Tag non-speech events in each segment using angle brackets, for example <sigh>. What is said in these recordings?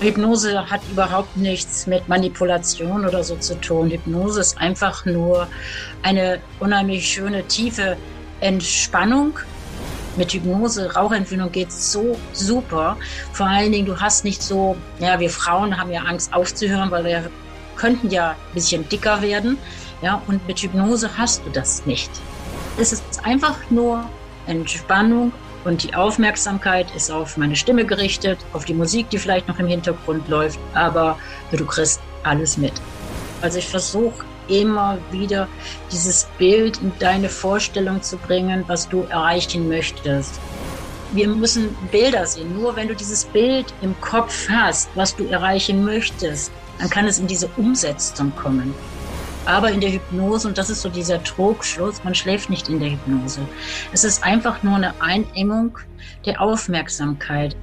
Hypnose hat überhaupt nichts mit Manipulation oder so zu tun. Hypnose ist einfach nur eine unheimlich schöne, tiefe Entspannung. Mit Hypnose, Rauchentwöhnung geht so super. Vor allen Dingen, du hast nicht so, ja, wir Frauen haben ja Angst aufzuhören, weil wir könnten ja ein bisschen dicker werden. Ja, und mit Hypnose hast du das nicht. Es ist einfach nur Entspannung und die Aufmerksamkeit ist auf meine Stimme gerichtet, auf die Musik, die vielleicht noch im Hintergrund läuft, aber du kriegst alles mit. Also ich versuche immer wieder dieses Bild in deine Vorstellung zu bringen, was du erreichen möchtest. Wir müssen Bilder sehen. Nur wenn du dieses Bild im Kopf hast, was du erreichen möchtest, dann kann es in diese Umsetzung kommen. Aber in der Hypnose, und das ist so dieser Trugschluss, man schläft nicht in der Hypnose. Es ist einfach nur eine Einengung der Aufmerksamkeit.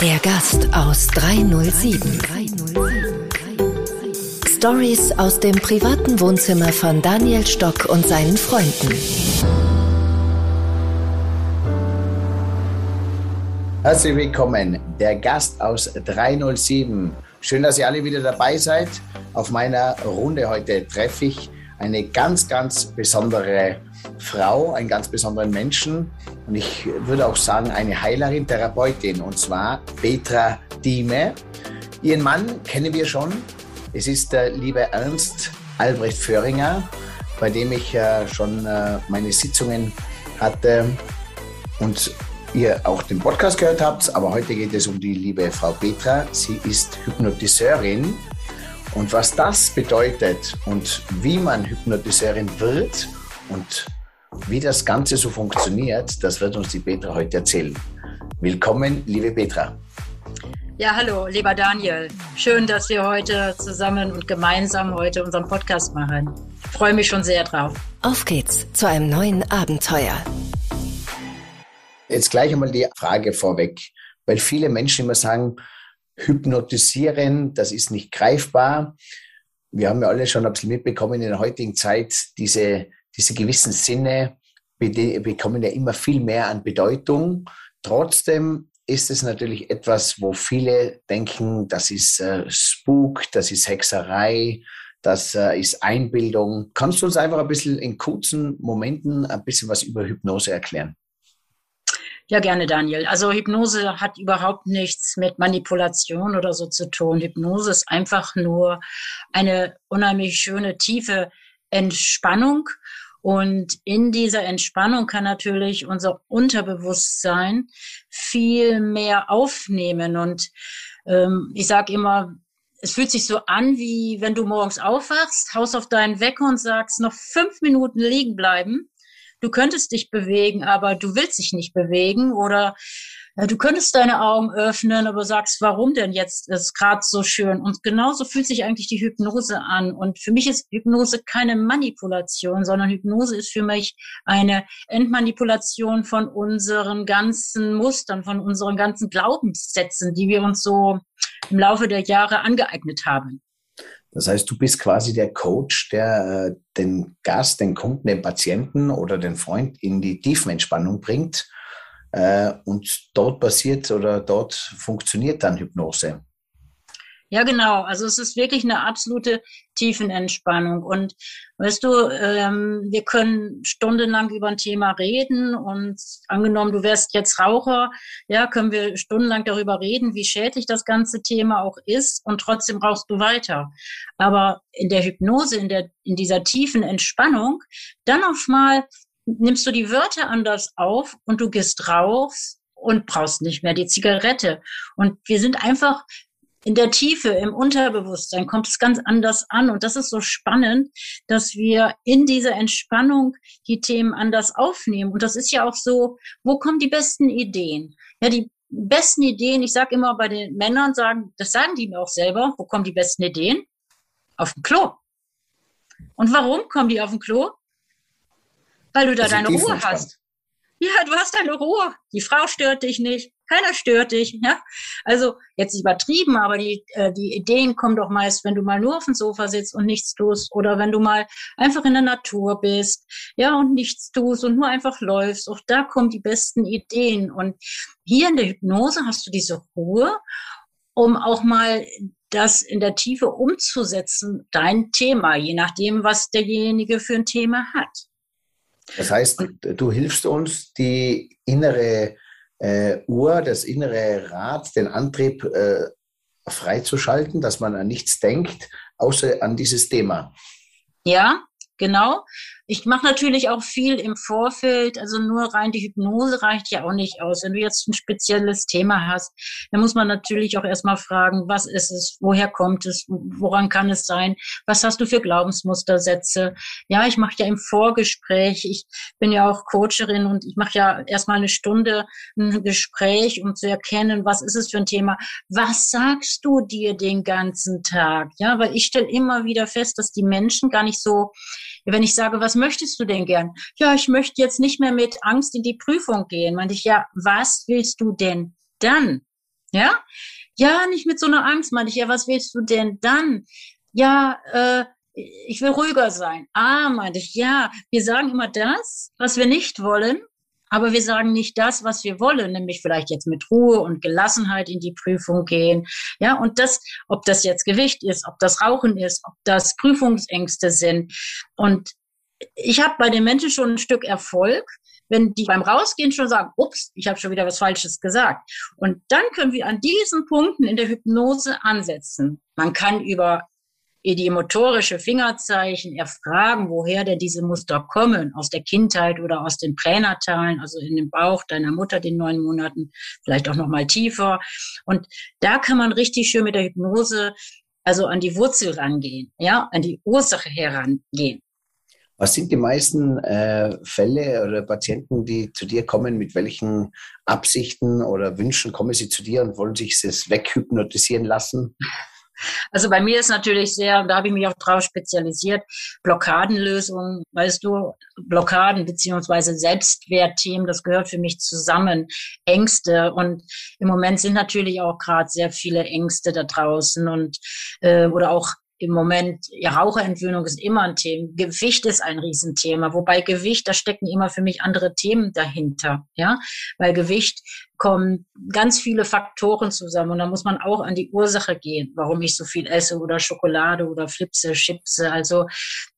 Der Gast aus 307. Stories aus dem privaten Wohnzimmer von Daniel Stock und seinen Freunden. Herzlich willkommen, der Gast aus 307. Schön, dass ihr alle wieder dabei seid. Auf meiner Runde heute treffe ich eine ganz, ganz besondere Frau, einen ganz besonderen Menschen und ich würde auch sagen eine Heilerin, Therapeutin und zwar Petra Dieme. Ihren Mann kennen wir schon. Es ist der liebe Ernst Albrecht Föhringer, bei dem ich äh, schon äh, meine Sitzungen hatte und ihr auch den Podcast gehört habt, aber heute geht es um die liebe Frau Petra. Sie ist Hypnotiseurin. Und was das bedeutet und wie man Hypnotiseurin wird und wie das Ganze so funktioniert, das wird uns die Petra heute erzählen. Willkommen, liebe Petra. Ja, hallo, lieber Daniel. Schön, dass wir heute zusammen und gemeinsam heute unseren Podcast machen. Ich freue mich schon sehr drauf. Auf geht's zu einem neuen Abenteuer. Jetzt gleich einmal die Frage vorweg, weil viele Menschen immer sagen, hypnotisieren, das ist nicht greifbar. Wir haben ja alle schon ein bisschen mitbekommen in der heutigen Zeit, diese, diese gewissen Sinne bekommen ja immer viel mehr an Bedeutung. Trotzdem ist es natürlich etwas, wo viele denken, das ist äh, Spuk, das ist Hexerei, das äh, ist Einbildung. Kannst du uns einfach ein bisschen in kurzen Momenten ein bisschen was über Hypnose erklären? Ja, gerne, Daniel. Also Hypnose hat überhaupt nichts mit Manipulation oder so zu tun. Hypnose ist einfach nur eine unheimlich schöne, tiefe Entspannung. Und in dieser Entspannung kann natürlich unser Unterbewusstsein viel mehr aufnehmen. Und ähm, ich sage immer, es fühlt sich so an, wie wenn du morgens aufwachst, haust auf deinen Wecker und sagst, noch fünf Minuten liegen bleiben du könntest dich bewegen, aber du willst dich nicht bewegen oder äh, du könntest deine Augen öffnen, aber sagst, warum denn jetzt? Ist gerade so schön. Und genauso fühlt sich eigentlich die Hypnose an. Und für mich ist Hypnose keine Manipulation, sondern Hypnose ist für mich eine Entmanipulation von unseren ganzen Mustern, von unseren ganzen Glaubenssätzen, die wir uns so im Laufe der Jahre angeeignet haben. Das heißt, du bist quasi der Coach, der äh, den Gast, den Kunden, den Patienten oder den Freund in die Tiefenentspannung bringt. Äh, und dort passiert oder dort funktioniert dann Hypnose. Ja, genau. Also es ist wirklich eine absolute Tiefenentspannung. Und weißt du, ähm, wir können stundenlang über ein Thema reden und angenommen, du wärst jetzt Raucher, ja, können wir stundenlang darüber reden, wie schädlich das ganze Thema auch ist und trotzdem rauchst du weiter. Aber in der Hypnose, in der, in dieser tiefen Entspannung, dann auf mal nimmst du die Wörter anders auf und du gehst raus und brauchst nicht mehr die Zigarette. Und wir sind einfach in der Tiefe, im Unterbewusstsein kommt es ganz anders an. Und das ist so spannend, dass wir in dieser Entspannung die Themen anders aufnehmen. Und das ist ja auch so, wo kommen die besten Ideen? Ja, die besten Ideen, ich sage immer bei den Männern, sagen, das sagen die mir auch selber, wo kommen die besten Ideen? Auf dem Klo. Und warum kommen die auf dem Klo? Weil du da deine Ruhe hast. Ja, du hast deine Ruhe. Die Frau stört dich nicht, keiner stört dich. Ja? Also jetzt übertrieben, aber die, äh, die Ideen kommen doch meist, wenn du mal nur auf dem Sofa sitzt und nichts tust oder wenn du mal einfach in der Natur bist, ja, und nichts tust und nur einfach läufst. Auch da kommen die besten Ideen. Und hier in der Hypnose hast du diese Ruhe, um auch mal das in der Tiefe umzusetzen, dein Thema, je nachdem, was derjenige für ein Thema hat. Das heißt, du hilfst uns, die innere äh, Uhr, das innere Rad, den Antrieb äh, freizuschalten, dass man an nichts denkt, außer an dieses Thema. Ja, genau. Ich mache natürlich auch viel im Vorfeld, also nur rein die Hypnose reicht ja auch nicht aus. Wenn du jetzt ein spezielles Thema hast, dann muss man natürlich auch erstmal fragen, was ist es, woher kommt es, woran kann es sein, was hast du für Glaubensmustersätze. Ja, ich mache ja im Vorgespräch, ich bin ja auch Coacherin und ich mache ja erstmal eine Stunde ein Gespräch, um zu erkennen, was ist es für ein Thema, was sagst du dir den ganzen Tag. Ja, weil ich stelle immer wieder fest, dass die Menschen gar nicht so, wenn ich sage, was möchtest du denn gern? Ja, ich möchte jetzt nicht mehr mit Angst in die Prüfung gehen. Meinte ich, ja, was willst du denn dann? Ja? Ja, nicht mit so einer Angst, meinte ich, ja, was willst du denn dann? Ja, äh, ich will ruhiger sein. Ah, meinte ich, ja, wir sagen immer das, was wir nicht wollen, aber wir sagen nicht das, was wir wollen, nämlich vielleicht jetzt mit Ruhe und Gelassenheit in die Prüfung gehen. Ja, und das, ob das jetzt Gewicht ist, ob das Rauchen ist, ob das Prüfungsängste sind. Und ich habe bei den Menschen schon ein Stück Erfolg, wenn die beim Rausgehen schon sagen, ups, ich habe schon wieder was Falsches gesagt. Und dann können wir an diesen Punkten in der Hypnose ansetzen. Man kann über die motorische Fingerzeichen erfragen, woher denn diese Muster kommen, aus der Kindheit oder aus den Pränatalen, also in dem Bauch deiner Mutter, den neun Monaten, vielleicht auch noch mal tiefer. Und da kann man richtig schön mit der Hypnose also an die Wurzel rangehen, ja, an die Ursache herangehen. Was sind die meisten äh, Fälle oder Patienten, die zu dir kommen? Mit welchen Absichten oder Wünschen kommen sie zu dir und wollen sich das weghypnotisieren lassen? <laughs> Also bei mir ist natürlich sehr, und da habe ich mich auch drauf spezialisiert, Blockadenlösungen, weißt du, Blockaden beziehungsweise Selbstwertthemen, das gehört für mich zusammen. Ängste und im Moment sind natürlich auch gerade sehr viele Ängste da draußen und äh, oder auch im Moment, ja, Raucherentwöhnung ist immer ein Thema. Gewicht ist ein Riesenthema. Wobei Gewicht, da stecken immer für mich andere Themen dahinter, ja. Weil Gewicht kommen ganz viele Faktoren zusammen und da muss man auch an die Ursache gehen, warum ich so viel esse oder Schokolade oder Flipse, Chipse. Also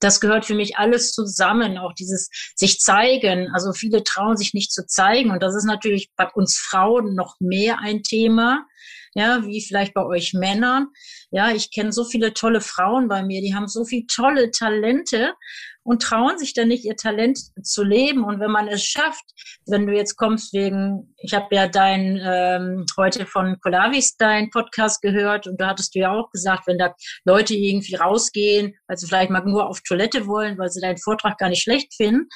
das gehört für mich alles zusammen. Auch dieses sich zeigen. Also viele trauen sich nicht zu zeigen und das ist natürlich bei uns Frauen noch mehr ein Thema ja, wie vielleicht bei euch Männern. Ja, ich kenne so viele tolle Frauen bei mir, die haben so viele tolle Talente und trauen sich dann nicht, ihr Talent zu leben. Und wenn man es schafft, wenn du jetzt kommst wegen, ich habe ja dein ähm, heute von Kolavis dein Podcast gehört und da hattest du ja auch gesagt, wenn da Leute irgendwie rausgehen, weil sie vielleicht mal nur auf Toilette wollen, weil sie deinen Vortrag gar nicht schlecht finden.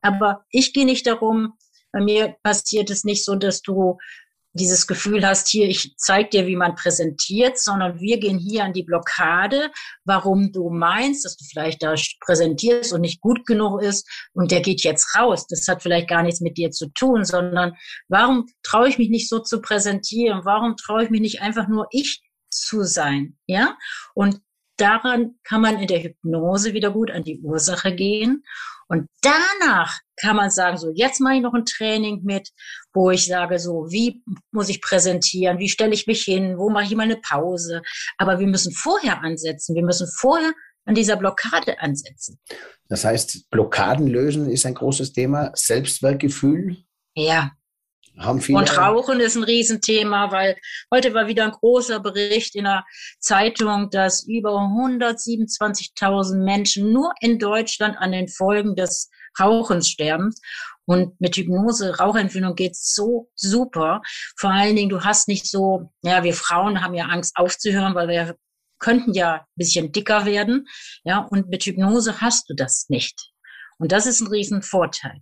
Aber ich gehe nicht darum, bei mir passiert es nicht so, dass du dieses Gefühl hast, hier, ich zeig dir, wie man präsentiert, sondern wir gehen hier an die Blockade, warum du meinst, dass du vielleicht da präsentierst und nicht gut genug ist und der geht jetzt raus. Das hat vielleicht gar nichts mit dir zu tun, sondern warum traue ich mich nicht so zu präsentieren? Warum traue ich mich nicht einfach nur ich zu sein? Ja? Und daran kann man in der Hypnose wieder gut an die Ursache gehen und danach kann man sagen, so jetzt mache ich noch ein Training mit, wo ich sage, so wie muss ich präsentieren, wie stelle ich mich hin, wo mache ich mal eine Pause. Aber wir müssen vorher ansetzen, wir müssen vorher an dieser Blockade ansetzen. Das heißt, Blockaden lösen ist ein großes Thema, Selbstwertgefühl. Ja, haben viele und Rauchen ist ein Riesenthema, weil heute war wieder ein großer Bericht in der Zeitung, dass über 127.000 Menschen nur in Deutschland an den Folgen des Rauchens sterben. Und mit Hypnose, Rauchentwöhnung geht's so super. Vor allen Dingen, du hast nicht so, ja, wir Frauen haben ja Angst aufzuhören, weil wir könnten ja ein bisschen dicker werden. Ja, und mit Hypnose hast du das nicht. Und das ist ein Riesenvorteil.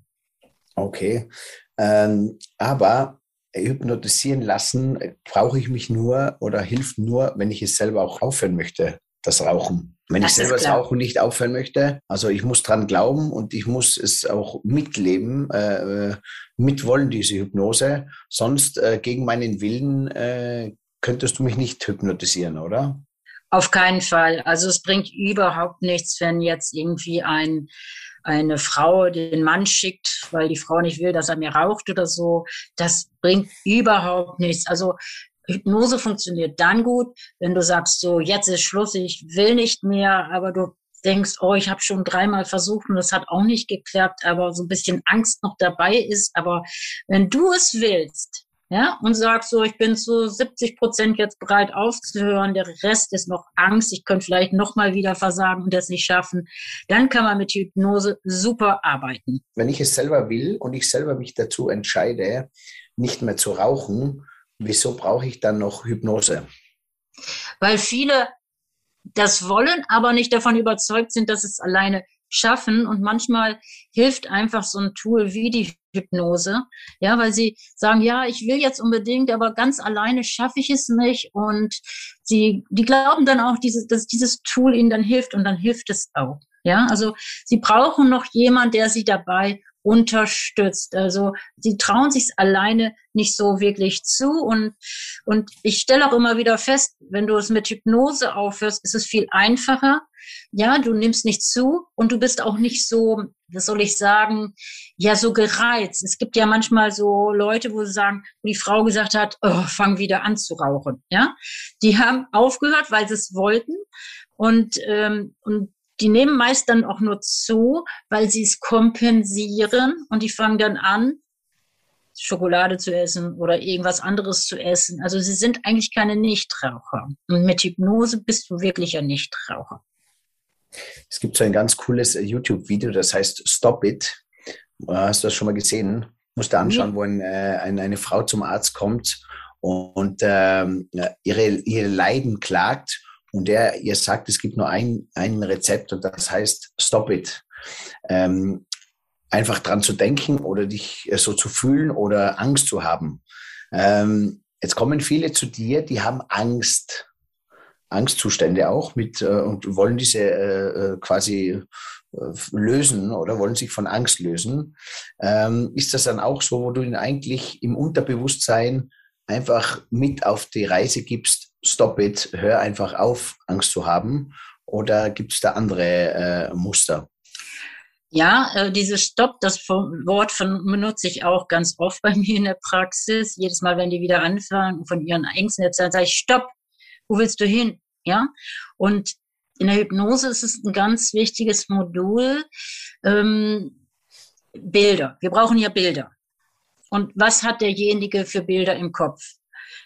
Okay. Ähm, aber hypnotisieren lassen brauche ich mich nur oder hilft nur, wenn ich es selber auch aufhören möchte. Das Rauchen. Wenn das ich selber das Rauchen nicht aufhören möchte, also ich muss dran glauben und ich muss es auch mitleben, äh, mitwollen, diese Hypnose. Sonst äh, gegen meinen Willen äh, könntest du mich nicht hypnotisieren, oder? Auf keinen Fall. Also es bringt überhaupt nichts, wenn jetzt irgendwie ein, eine Frau den Mann schickt, weil die Frau nicht will, dass er mir raucht oder so. Das bringt überhaupt nichts. Also Hypnose funktioniert dann gut, wenn du sagst, so jetzt ist Schluss, ich will nicht mehr, aber du denkst, oh, ich habe schon dreimal versucht und das hat auch nicht geklappt, aber so ein bisschen Angst noch dabei ist. Aber wenn du es willst, ja, und sagst so, ich bin zu 70 Prozent jetzt bereit aufzuhören, der Rest ist noch Angst, ich könnte vielleicht nochmal wieder versagen und das nicht schaffen, dann kann man mit Hypnose super arbeiten. Wenn ich es selber will und ich selber mich dazu entscheide, nicht mehr zu rauchen, wieso brauche ich dann noch Hypnose? Weil viele das wollen, aber nicht davon überzeugt sind, dass es alleine schaffen. Und manchmal hilft einfach so ein Tool wie die Hypnose, ja, weil sie sagen, ja, ich will jetzt unbedingt, aber ganz alleine schaffe ich es nicht. Und sie, die glauben dann auch, dieses, dass dieses Tool ihnen dann hilft und dann hilft es auch. Ja, also sie brauchen noch jemand, der sie dabei unterstützt. Also sie trauen sich alleine nicht so wirklich zu. Und, und ich stelle auch immer wieder fest, wenn du es mit Hypnose aufhörst, ist es viel einfacher. Ja, du nimmst nicht zu und du bist auch nicht so, was soll ich sagen, ja, so gereizt. Es gibt ja manchmal so Leute, wo sie sagen, wo die Frau gesagt hat, oh, fang wieder an zu rauchen. Ja, die haben aufgehört, weil sie es wollten. Und, ähm, und die nehmen meist dann auch nur zu, weil sie es kompensieren und die fangen dann an, Schokolade zu essen oder irgendwas anderes zu essen. Also sie sind eigentlich keine Nichtraucher. Und mit Hypnose bist du wirklich ein Nichtraucher. Es gibt so ein ganz cooles äh, YouTube-Video, das heißt Stop It. Äh, hast du das schon mal gesehen? Musst du anschauen, wo ein, äh, eine Frau zum Arzt kommt und ähm, ihre, ihre Leiden klagt und der ihr sagt, es gibt nur ein, ein Rezept und das heißt Stop It. Ähm, einfach dran zu denken oder dich so zu fühlen oder Angst zu haben. Ähm, jetzt kommen viele zu dir, die haben Angst. Angstzustände auch mit äh, und wollen diese äh, äh quasi äh, lösen oder wollen sich von Angst lösen. Ähm, ist das dann auch so, wo du ihn eigentlich im Unterbewusstsein einfach mit auf die Reise gibst, stop it, hör einfach auf, Angst zu haben? Oder gibt es da andere äh, Muster? Ja, äh, dieses Stopp, das Wort von, benutze ich auch ganz oft bei <laughs> mir in der Praxis. Jedes Mal, wenn die wieder anfangen von ihren Ängsten erzählen, sage ich, Stopp, wo willst du hin? Ja, und in der Hypnose ist es ein ganz wichtiges Modul, ähm, Bilder. Wir brauchen ja Bilder. Und was hat derjenige für Bilder im Kopf?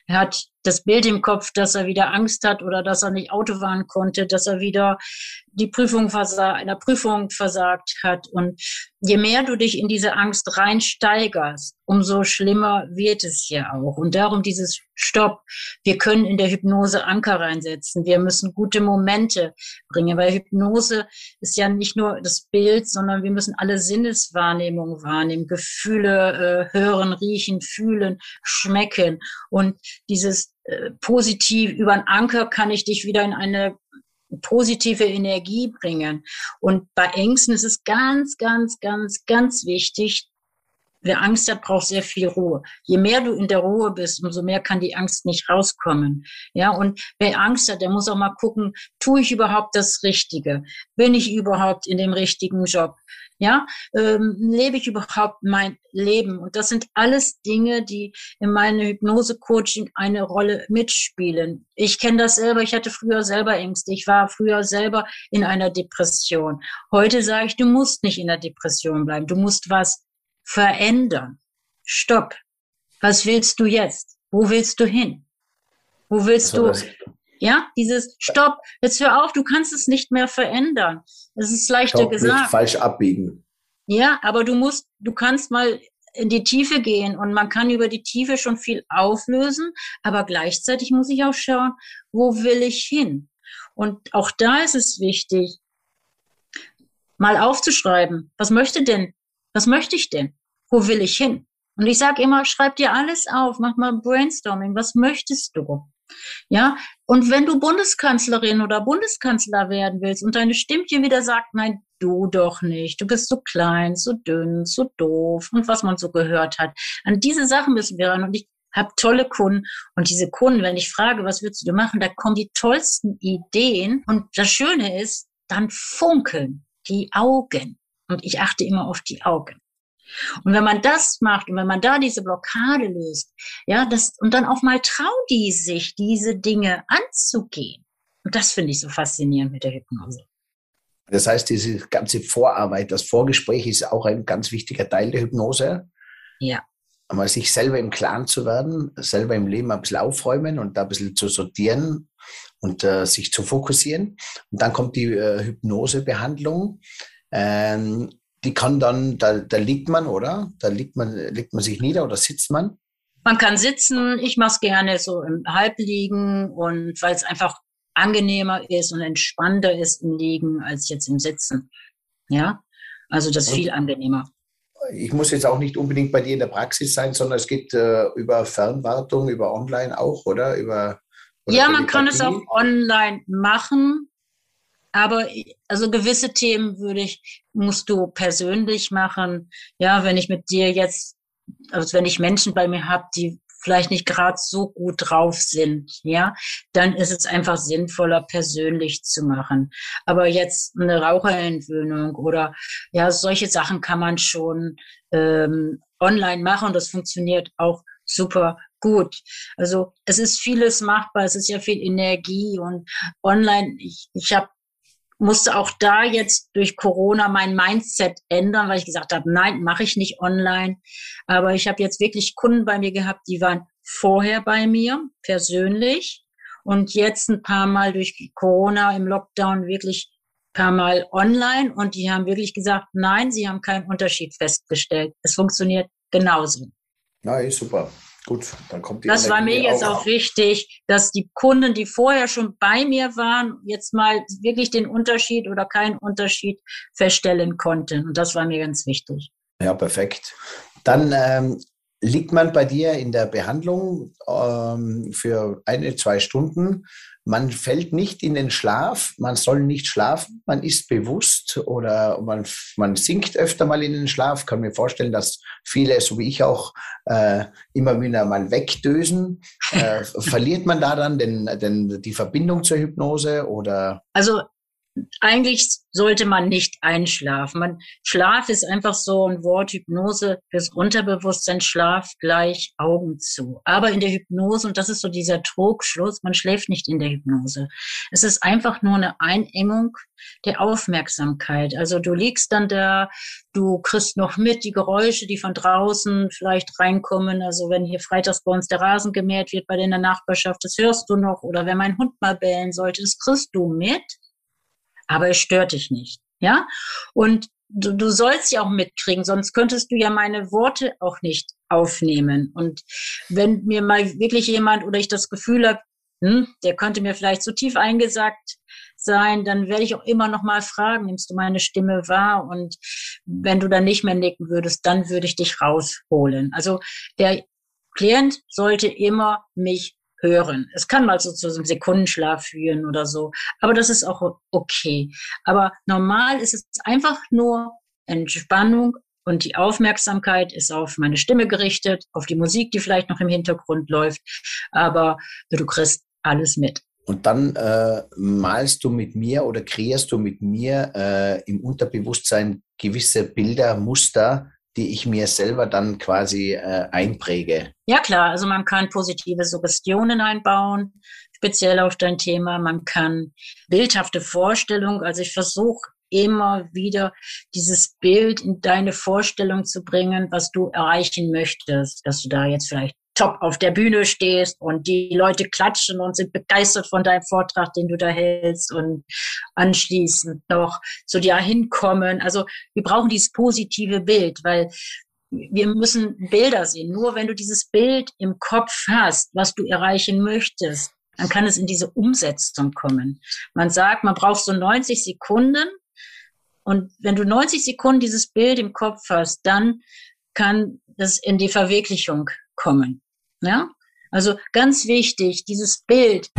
Er hat das Bild im Kopf, dass er wieder Angst hat oder dass er nicht Auto fahren konnte, dass er wieder die Prüfung versagt, einer Prüfung versagt hat. Und je mehr du dich in diese Angst reinsteigerst, umso schlimmer wird es ja auch. Und darum dieses Stopp. Wir können in der Hypnose Anker reinsetzen. Wir müssen gute Momente bringen, weil Hypnose ist ja nicht nur das Bild, sondern wir müssen alle Sinneswahrnehmungen wahrnehmen, Gefühle äh, hören, riechen, fühlen, schmecken. Und dieses äh, positiv über einen Anker kann ich dich wieder in eine positive Energie bringen. Und bei Ängsten ist es ganz, ganz, ganz, ganz wichtig, Wer Angst hat, braucht sehr viel Ruhe. Je mehr du in der Ruhe bist, umso mehr kann die Angst nicht rauskommen. Ja, und wer Angst hat, der muss auch mal gucken, tue ich überhaupt das Richtige? Bin ich überhaupt in dem richtigen Job? Ja, ähm, lebe ich überhaupt mein Leben? Und das sind alles Dinge, die in meinem Hypnose-Coaching eine Rolle mitspielen. Ich kenne das selber. Ich hatte früher selber Ängste. Ich war früher selber in einer Depression. Heute sage ich, du musst nicht in der Depression bleiben. Du musst was verändern. Stopp. Was willst du jetzt? Wo willst du hin? Wo willst du? Ja, dieses Stopp. Jetzt hör auf, du kannst es nicht mehr verändern. Das ist leichter Stopp, gesagt. Nicht falsch abbiegen. Ja, aber du musst, du kannst mal in die Tiefe gehen und man kann über die Tiefe schon viel auflösen, aber gleichzeitig muss ich auch schauen, wo will ich hin? Und auch da ist es wichtig, mal aufzuschreiben, was möchte denn was möchte ich denn? Wo will ich hin? Und ich sage immer, schreib dir alles auf, mach mal Brainstorming. Was möchtest du? Ja, und wenn du Bundeskanzlerin oder Bundeskanzler werden willst und deine Stimmchen wieder sagt, nein, du doch nicht, du bist so klein, so dünn, so doof und was man so gehört hat. An diese Sachen müssen wir ran. Und ich habe tolle Kunden und diese Kunden, wenn ich frage, was würdest du machen, da kommen die tollsten Ideen. Und das Schöne ist, dann funkeln die Augen. Und ich achte immer auf die Augen. Und wenn man das macht und wenn man da diese Blockade löst, ja, das, und dann auch mal trauen die sich, diese Dinge anzugehen. Und das finde ich so faszinierend mit der Hypnose. Das heißt, diese ganze Vorarbeit, das Vorgespräch ist auch ein ganz wichtiger Teil der Hypnose. Ja. Einmal sich selber im Klaren zu werden, selber im Leben ein bisschen aufräumen und da ein bisschen zu sortieren und äh, sich zu fokussieren. Und dann kommt die äh, Hypnosebehandlung. Ähm, die kann dann, da, da liegt man, oder? Da liegt man, liegt man sich nieder oder sitzt man? Man kann sitzen. Ich mache es gerne so im Halbliegen und weil es einfach angenehmer ist und entspannter ist im Liegen als jetzt im Sitzen. Ja, also das ist viel angenehmer. Ich muss jetzt auch nicht unbedingt bei dir in der Praxis sein, sondern es geht äh, über Fernwartung, über Online auch, oder? Über, oder ja, man kann es auch online machen. Aber also gewisse Themen würde ich, musst du persönlich machen. Ja, wenn ich mit dir jetzt, also wenn ich Menschen bei mir habe, die vielleicht nicht gerade so gut drauf sind, ja, dann ist es einfach sinnvoller, persönlich zu machen. Aber jetzt eine Raucherentwöhnung oder ja, solche Sachen kann man schon ähm, online machen und das funktioniert auch super gut. Also es ist vieles machbar, es ist ja viel Energie und online, ich, ich habe musste auch da jetzt durch Corona mein Mindset ändern, weil ich gesagt habe, nein, mache ich nicht online. Aber ich habe jetzt wirklich Kunden bei mir gehabt, die waren vorher bei mir persönlich und jetzt ein paar Mal durch Corona im Lockdown wirklich paar Mal online und die haben wirklich gesagt, nein, sie haben keinen Unterschied festgestellt. Es funktioniert genauso. Na, ist super. Gut, dann kommt die Das Energie war mir jetzt auch, auch wichtig, dass die Kunden, die vorher schon bei mir waren, jetzt mal wirklich den Unterschied oder keinen Unterschied feststellen konnten. Und das war mir ganz wichtig. Ja, perfekt. Dann ähm, liegt man bei dir in der Behandlung ähm, für eine, zwei Stunden. Man fällt nicht in den Schlaf, man soll nicht schlafen, man ist bewusst oder man, man sinkt öfter mal in den Schlaf. Kann mir vorstellen, dass viele, so wie ich auch, äh, immer wieder mal wegdösen. <laughs> Äh, verliert man da dann den, den, die Verbindung zur Hypnose oder? Also eigentlich sollte man nicht einschlafen. Man, Schlaf ist einfach so ein Wort, Hypnose fürs Unterbewusstsein, Schlaf gleich Augen zu. Aber in der Hypnose, und das ist so dieser Trugschluss, man schläft nicht in der Hypnose. Es ist einfach nur eine Einengung der Aufmerksamkeit. Also du liegst dann da, du kriegst noch mit die Geräusche, die von draußen vielleicht reinkommen. Also wenn hier freitags bei uns der Rasen gemäht wird bei der Nachbarschaft, das hörst du noch. Oder wenn mein Hund mal bellen sollte, das kriegst du mit aber es stört dich nicht. Ja? Und du, du sollst ja auch mitkriegen, sonst könntest du ja meine Worte auch nicht aufnehmen. Und wenn mir mal wirklich jemand oder ich das Gefühl habe, hm, der könnte mir vielleicht zu tief eingesagt sein, dann werde ich auch immer noch mal fragen, nimmst du meine Stimme wahr? Und wenn du dann nicht mehr nicken würdest, dann würde ich dich rausholen. Also der Klient sollte immer mich hören. Es kann mal so zu einem Sekundenschlaf führen oder so, aber das ist auch okay. Aber normal ist es einfach nur Entspannung und die Aufmerksamkeit ist auf meine Stimme gerichtet, auf die Musik, die vielleicht noch im Hintergrund läuft, aber du kriegst alles mit. Und dann äh, malst du mit mir oder kreierst du mit mir äh, im Unterbewusstsein gewisse Bilder, Muster, die ich mir selber dann quasi äh, einpräge. Ja klar, also man kann positive Suggestionen einbauen, speziell auf dein Thema. Man kann bildhafte Vorstellungen, also ich versuche immer wieder dieses Bild in deine Vorstellung zu bringen, was du erreichen möchtest, dass du da jetzt vielleicht top auf der Bühne stehst und die Leute klatschen und sind begeistert von deinem Vortrag, den du da hältst und anschließend noch zu dir hinkommen. Also wir brauchen dieses positive Bild, weil wir müssen Bilder sehen. Nur wenn du dieses Bild im Kopf hast, was du erreichen möchtest, dann kann es in diese Umsetzung kommen. Man sagt, man braucht so 90 Sekunden. Und wenn du 90 Sekunden dieses Bild im Kopf hast, dann kann das in die Verwirklichung kommen. Ja? Also ganz wichtig, dieses Bild.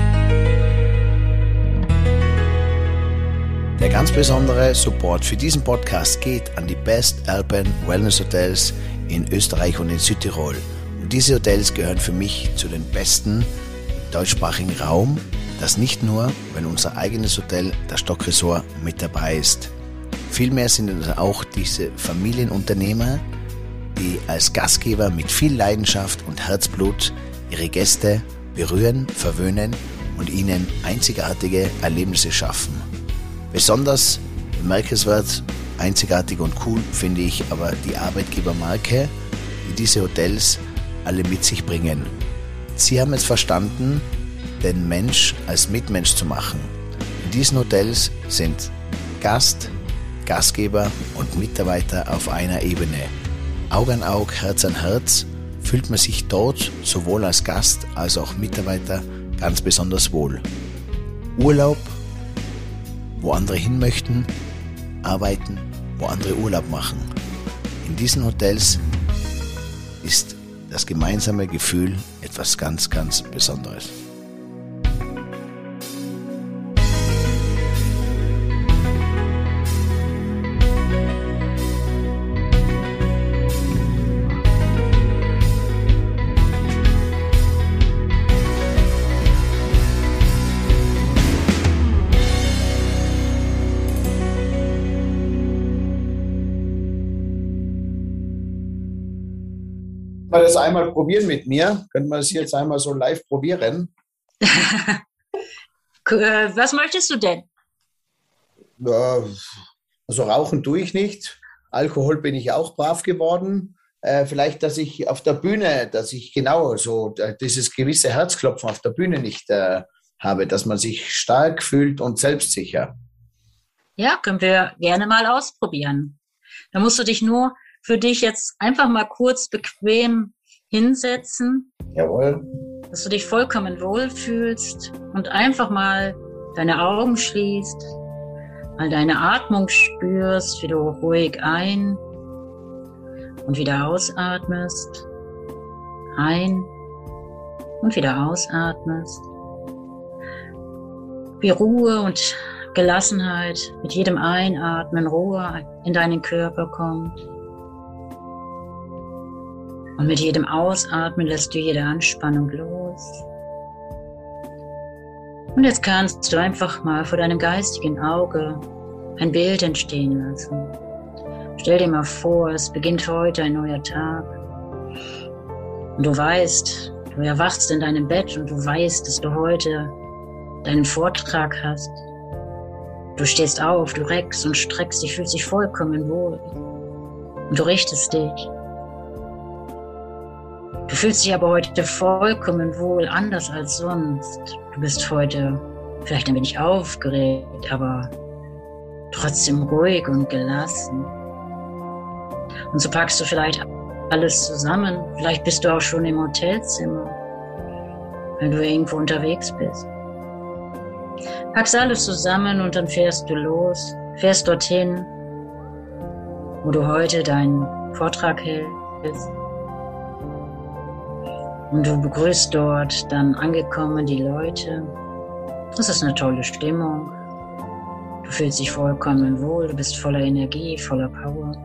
Der ganz besondere Support für diesen Podcast geht an die Best Alpine Wellness Hotels in Österreich und in Südtirol. Und diese Hotels gehören für mich zu den besten im deutschsprachigen Raum. Das nicht nur, wenn unser eigenes Hotel, das Stockresort, mit dabei ist. Vielmehr sind es auch diese Familienunternehmer, die als Gastgeber mit viel Leidenschaft und Herzblut ihre Gäste berühren, verwöhnen und ihnen einzigartige Erlebnisse schaffen. Besonders bemerkenswert, einzigartig und cool finde ich aber die Arbeitgebermarke, die diese Hotels alle mit sich bringen. Sie haben es verstanden, den Mensch als Mitmensch zu machen. In diesen Hotels sind Gast, Gastgeber und Mitarbeiter auf einer Ebene. Aug an Aug, Herz an Herz fühlt man sich dort sowohl als Gast als auch Mitarbeiter ganz besonders wohl. Urlaub wo andere hin möchten, arbeiten, wo andere Urlaub machen. In diesen Hotels ist das gemeinsame Gefühl etwas ganz, ganz Besonderes. Einmal probieren mit mir? Können wir das jetzt einmal so live probieren? <laughs> Was möchtest du denn? Also rauchen tue ich nicht. Alkohol bin ich auch brav geworden. Äh, vielleicht, dass ich auf der Bühne, dass ich genau so äh, dieses gewisse Herzklopfen auf der Bühne nicht äh, habe, dass man sich stark fühlt und selbstsicher. Ja, können wir gerne mal ausprobieren. Da musst du dich nur für dich jetzt einfach mal kurz bequem hinsetzen. Jawohl. Dass du dich vollkommen wohlfühlst und einfach mal deine Augen schließt, mal deine Atmung spürst, wie du ruhig ein und wieder ausatmest. Ein und wieder ausatmest. Wie Ruhe und Gelassenheit mit jedem Einatmen Ruhe in deinen Körper kommt. Und mit jedem Ausatmen lässt du jede Anspannung los. Und jetzt kannst du einfach mal vor deinem geistigen Auge ein Bild entstehen lassen. Stell dir mal vor, es beginnt heute ein neuer Tag. Und du weißt, du erwachst in deinem Bett und du weißt, dass du heute deinen Vortrag hast. Du stehst auf, du reckst und streckst dich, fühlst dich vollkommen wohl. Und du richtest dich Du fühlst dich aber heute vollkommen wohl, anders als sonst. Du bist heute vielleicht ein wenig aufgeregt, aber trotzdem ruhig und gelassen. Und so packst du vielleicht alles zusammen. Vielleicht bist du auch schon im Hotelzimmer, wenn du irgendwo unterwegs bist. Packst alles zusammen und dann fährst du los, fährst dorthin, wo du heute deinen Vortrag hältst. Und du begrüßt dort dann angekommen die Leute. Das ist eine tolle Stimmung. Du fühlst dich vollkommen wohl, du bist voller Energie, voller Power.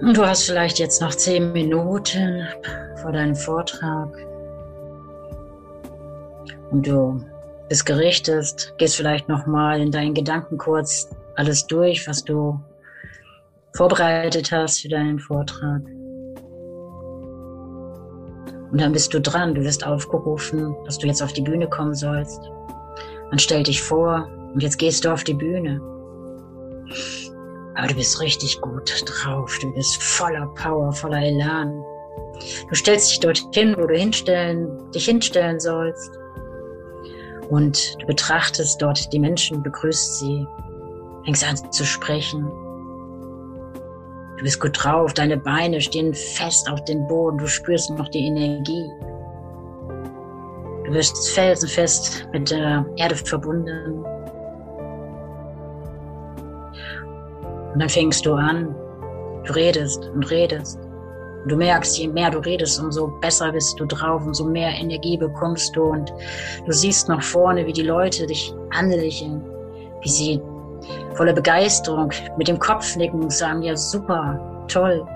Und du hast vielleicht jetzt noch zehn Minuten vor deinem Vortrag. Und du bist gerichtet, gehst vielleicht nochmal in deinen Gedanken kurz alles durch, was du vorbereitet hast für deinen Vortrag. Und dann bist du dran, du wirst aufgerufen, dass du jetzt auf die Bühne kommen sollst. Man stellt dich vor und jetzt gehst du auf die Bühne. Aber du bist richtig gut drauf, du bist voller Power, voller Elan. Du stellst dich dorthin, wo du hinstellen, dich hinstellen sollst. Und du betrachtest dort die Menschen, begrüßt sie, fängst an zu sprechen. Du bist gut drauf, deine Beine stehen fest auf dem Boden, du spürst noch die Energie. Du wirst felsenfest mit der Erde verbunden. Und dann fängst du an, du redest und redest Und du merkst, je mehr du redest, umso besser bist du drauf, umso mehr Energie bekommst du. Und du siehst nach vorne, wie die Leute dich anlächeln, wie sie voller Begeisterung mit dem Kopf nicken und sagen, ja super, toll.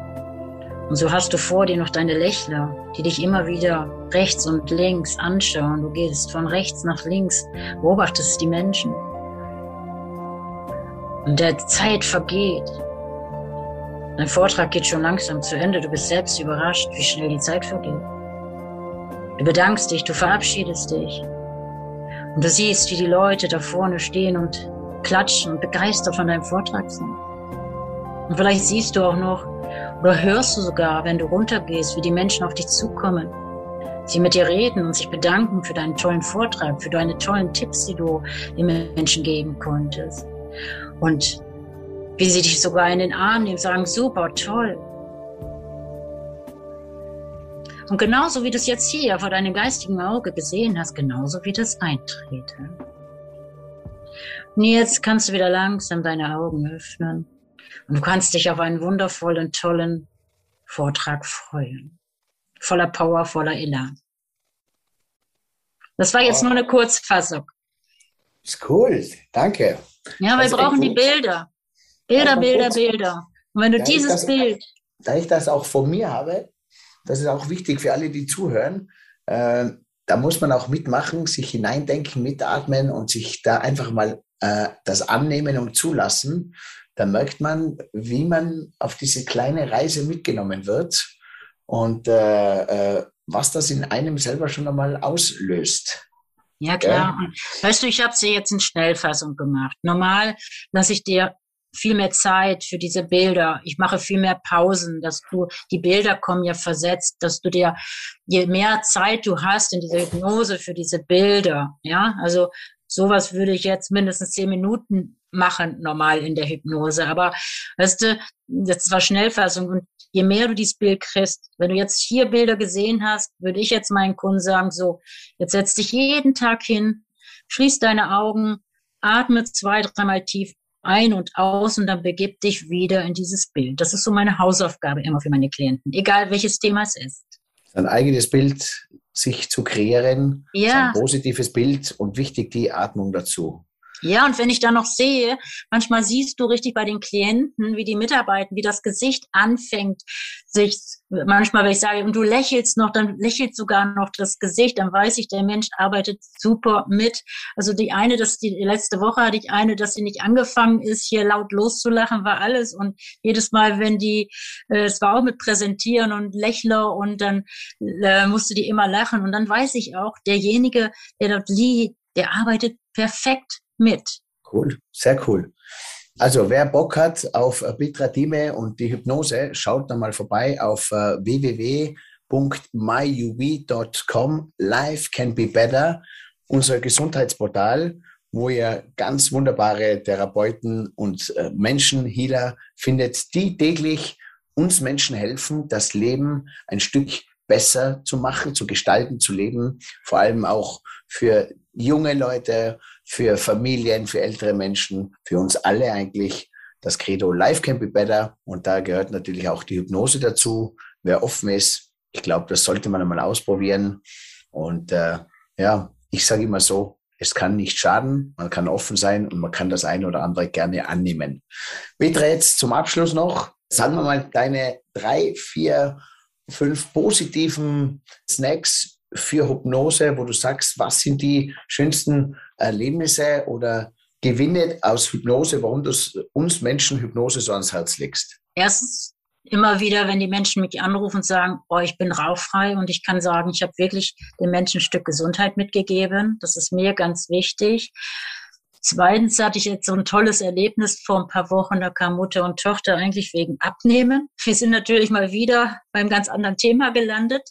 Und so hast du vor dir noch deine Lächler, die dich immer wieder rechts und links anschauen. Du gehst von rechts nach links, beobachtest die Menschen. Und der Zeit vergeht. Dein Vortrag geht schon langsam zu Ende. Du bist selbst überrascht, wie schnell die Zeit vergeht. Du bedankst dich, du verabschiedest dich. Und du siehst, wie die Leute da vorne stehen und klatschen und begeistert von deinem Vortrag sind. Und vielleicht siehst du auch noch oder hörst du sogar, wenn du runtergehst, wie die Menschen auf dich zukommen, sie mit dir reden und sich bedanken für deinen tollen Vortrag, für deine tollen Tipps, die du den Menschen geben konntest. Und wie sie dich sogar in den Arm nehmen, sagen, super, toll. Und genauso wie du es jetzt hier vor deinem geistigen Auge gesehen hast, genauso wie das Eintreten. Und jetzt kannst du wieder langsam deine Augen öffnen und du kannst dich auf einen wundervollen, tollen Vortrag freuen. Voller Power, voller Elan. Das war jetzt nur eine Kurzfassung. Ist cool, danke. Ja, wir brauchen die Bilder. Bilder, Bilder, Bilder. Und wenn du dieses das, Bild. Da ich das auch von mir habe, das ist auch wichtig für alle, die zuhören, äh, da muss man auch mitmachen, sich hineindenken, mitatmen und sich da einfach mal äh, das annehmen und zulassen, dann merkt man, wie man auf diese kleine Reise mitgenommen wird und äh, äh, was das in einem selber schon einmal auslöst. Ja, klar. Ja. Weißt du, ich habe sie jetzt in Schnellfassung gemacht. Normal lasse ich dir viel mehr Zeit für diese Bilder. Ich mache viel mehr Pausen, dass du, die Bilder kommen ja versetzt, dass du dir, je mehr Zeit du hast in dieser Hypnose für diese Bilder, ja, also sowas würde ich jetzt mindestens zehn Minuten machen, normal in der Hypnose. Aber weißt du, das war Schnellfassung und je mehr du dieses Bild kriegst, wenn du jetzt vier Bilder gesehen hast, würde ich jetzt meinen Kunden sagen, so, jetzt setz dich jeden Tag hin, schließ deine Augen, atme zwei, dreimal tief ein und aus und dann begib dich wieder in dieses Bild. Das ist so meine Hausaufgabe immer für meine Klienten, egal welches Thema es ist. Ein eigenes Bild sich zu kreieren, ja. ein positives Bild und wichtig die Atmung dazu. Ja, und wenn ich da noch sehe, manchmal siehst du richtig bei den Klienten, wie die mitarbeiten, wie das Gesicht anfängt, sich manchmal, wenn ich sage, und du lächelst noch, dann lächelt sogar noch das Gesicht, dann weiß ich, der Mensch arbeitet super mit. Also die eine, dass die letzte Woche hatte ich eine, dass sie nicht angefangen ist, hier laut loszulachen, war alles. Und jedes Mal, wenn die, äh, es war auch mit Präsentieren und Lächler und dann äh, musste die immer lachen. Und dann weiß ich auch, derjenige, der dort liegt, der arbeitet perfekt mit. Cool, sehr cool. Also wer Bock hat auf Bitratime und die Hypnose, schaut da mal vorbei auf uh, www.myuv.com. Life can be better, unser Gesundheitsportal, wo ihr ganz wunderbare Therapeuten und uh, Menschenhealer findet, die täglich uns Menschen helfen, das Leben ein Stück besser zu machen, zu gestalten, zu leben, vor allem auch für junge Leute, für Familien, für ältere Menschen, für uns alle eigentlich das Credo Life can be better. Und da gehört natürlich auch die Hypnose dazu. Wer offen ist, ich glaube, das sollte man einmal ausprobieren. Und äh, ja, ich sage immer so, es kann nicht schaden, man kann offen sein und man kann das eine oder andere gerne annehmen. Petra, jetzt zum Abschluss noch, sagen wir mal deine drei, vier, fünf positiven Snacks für Hypnose, wo du sagst, was sind die schönsten Erlebnisse oder Gewinne aus Hypnose, warum du uns Menschen Hypnose so ans Herz legst? Erstens immer wieder, wenn die Menschen mich anrufen und sagen, oh, ich bin rauchfrei und ich kann sagen, ich habe wirklich den Menschen ein Stück Gesundheit mitgegeben. Das ist mir ganz wichtig. Zweitens hatte ich jetzt so ein tolles Erlebnis vor ein paar Wochen. Da kam Mutter und Tochter eigentlich wegen Abnehmen. Wir sind natürlich mal wieder beim ganz anderen Thema gelandet.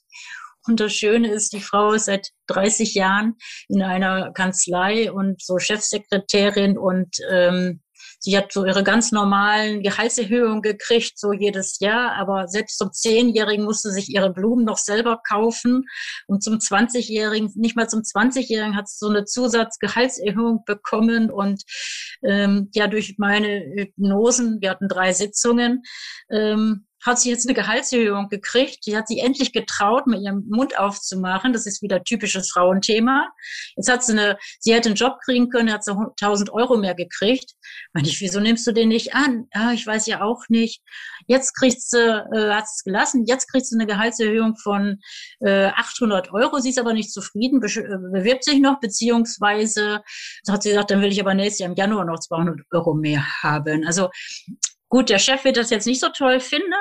Und das Schöne ist, die Frau ist seit 30 Jahren in einer Kanzlei und so Chefsekretärin und ähm, sie hat so ihre ganz normalen Gehaltserhöhungen gekriegt, so jedes Jahr, aber selbst zum Zehnjährigen musste sich ihre Blumen noch selber kaufen. Und zum 20-Jährigen, nicht mal zum 20-Jährigen hat sie so eine Zusatzgehaltserhöhung bekommen. Und ähm, ja, durch meine Hypnosen, wir hatten drei Sitzungen, ähm, hat sie jetzt eine Gehaltserhöhung gekriegt. Die hat sie endlich getraut, mit ihrem Mund aufzumachen. Das ist wieder typisches Frauenthema. Jetzt hat sie eine, sie hätte einen Job kriegen können, hat sie 1000 Euro mehr gekriegt. Meine ich, wieso nimmst du den nicht an? Ja, ich weiß ja auch nicht. Jetzt kriegt sie, äh, hat es gelassen. Jetzt kriegt sie eine Gehaltserhöhung von äh, 800 Euro. Sie ist aber nicht zufrieden, äh, bewirbt sich noch, beziehungsweise hat sie gesagt, dann will ich aber nächstes Jahr im Januar noch 200 Euro mehr haben. Also Gut, der Chef wird das jetzt nicht so toll finden,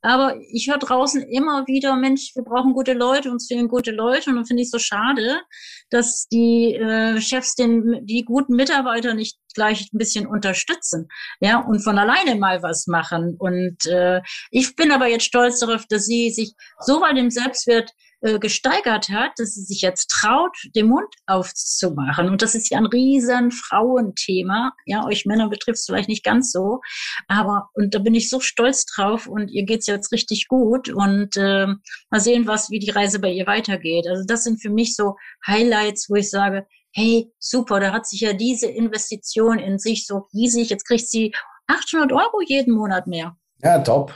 aber ich höre draußen immer wieder, Mensch, wir brauchen gute Leute, uns fehlen gute Leute und dann finde ich so schade, dass die äh, Chefs den die guten Mitarbeiter nicht gleich ein bisschen unterstützen, ja, und von alleine mal was machen. Und äh, ich bin aber jetzt stolz darauf, dass sie sich so weit im Selbstwert äh, gesteigert hat, dass sie sich jetzt traut, den Mund aufzumachen. Und das ist ja ein riesen Frauenthema. Ja, euch Männer betrifft es vielleicht nicht ganz so. Aber, und da bin ich so stolz drauf und ihr geht's jetzt richtig gut. Und äh, mal sehen, was, wie die Reise bei ihr weitergeht. Also das sind für mich so Highlights, wo ich sage, hey, super, da hat sich ja diese Investition in sich so riesig. Jetzt kriegt sie 800 Euro jeden Monat mehr. Ja, top.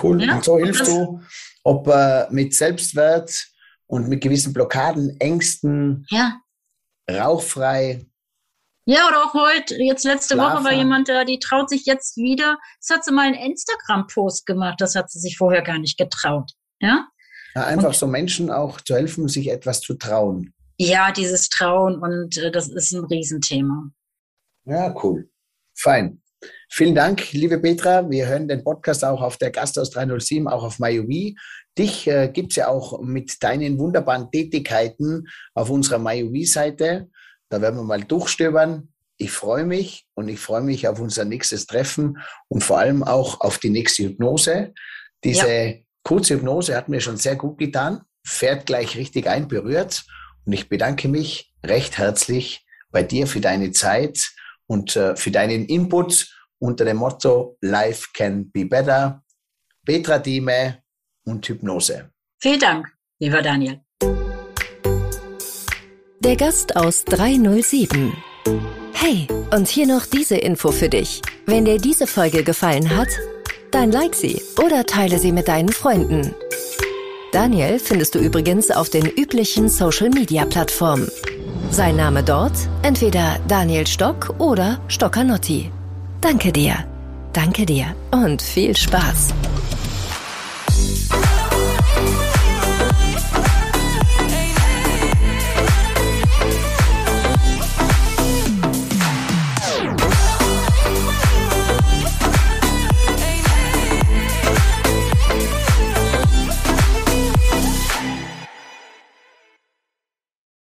Cool. Ja? Und so hilfst du ob äh, mit Selbstwert und mit gewissen Blockaden, Ängsten, ja. rauchfrei. Ja, oder auch heute, jetzt letzte Woche war jemand da, die traut sich jetzt wieder. Das hat sie mal einen Instagram-Post gemacht, das hat sie sich vorher gar nicht getraut. Ja? ja einfach und, so Menschen auch zu helfen, sich etwas zu trauen. Ja, dieses Trauen und äh, das ist ein Riesenthema. Ja, cool. Fein. Vielen Dank, liebe Petra. Wir hören den Podcast auch auf der Gasthaus 307, auch auf MyUV. Dich äh, gibt es ja auch mit deinen wunderbaren Tätigkeiten auf unserer MyUV-Seite. Da werden wir mal durchstöbern. Ich freue mich und ich freue mich auf unser nächstes Treffen und vor allem auch auf die nächste Hypnose. Diese ja. kurze Hypnose hat mir schon sehr gut getan, fährt gleich richtig ein, berührt. Und ich bedanke mich recht herzlich bei dir für deine Zeit und äh, für deinen Input unter dem Motto Life can be better. Petra Dieme und Hypnose. Vielen Dank, lieber Daniel. Der Gast aus 307. Hey, und hier noch diese Info für dich. Wenn dir diese Folge gefallen hat, dann like sie oder teile sie mit deinen Freunden. Daniel findest du übrigens auf den üblichen Social-Media-Plattformen. Sein Name dort entweder Daniel Stock oder Stockanotti. Danke dir. Danke dir und viel Spaß.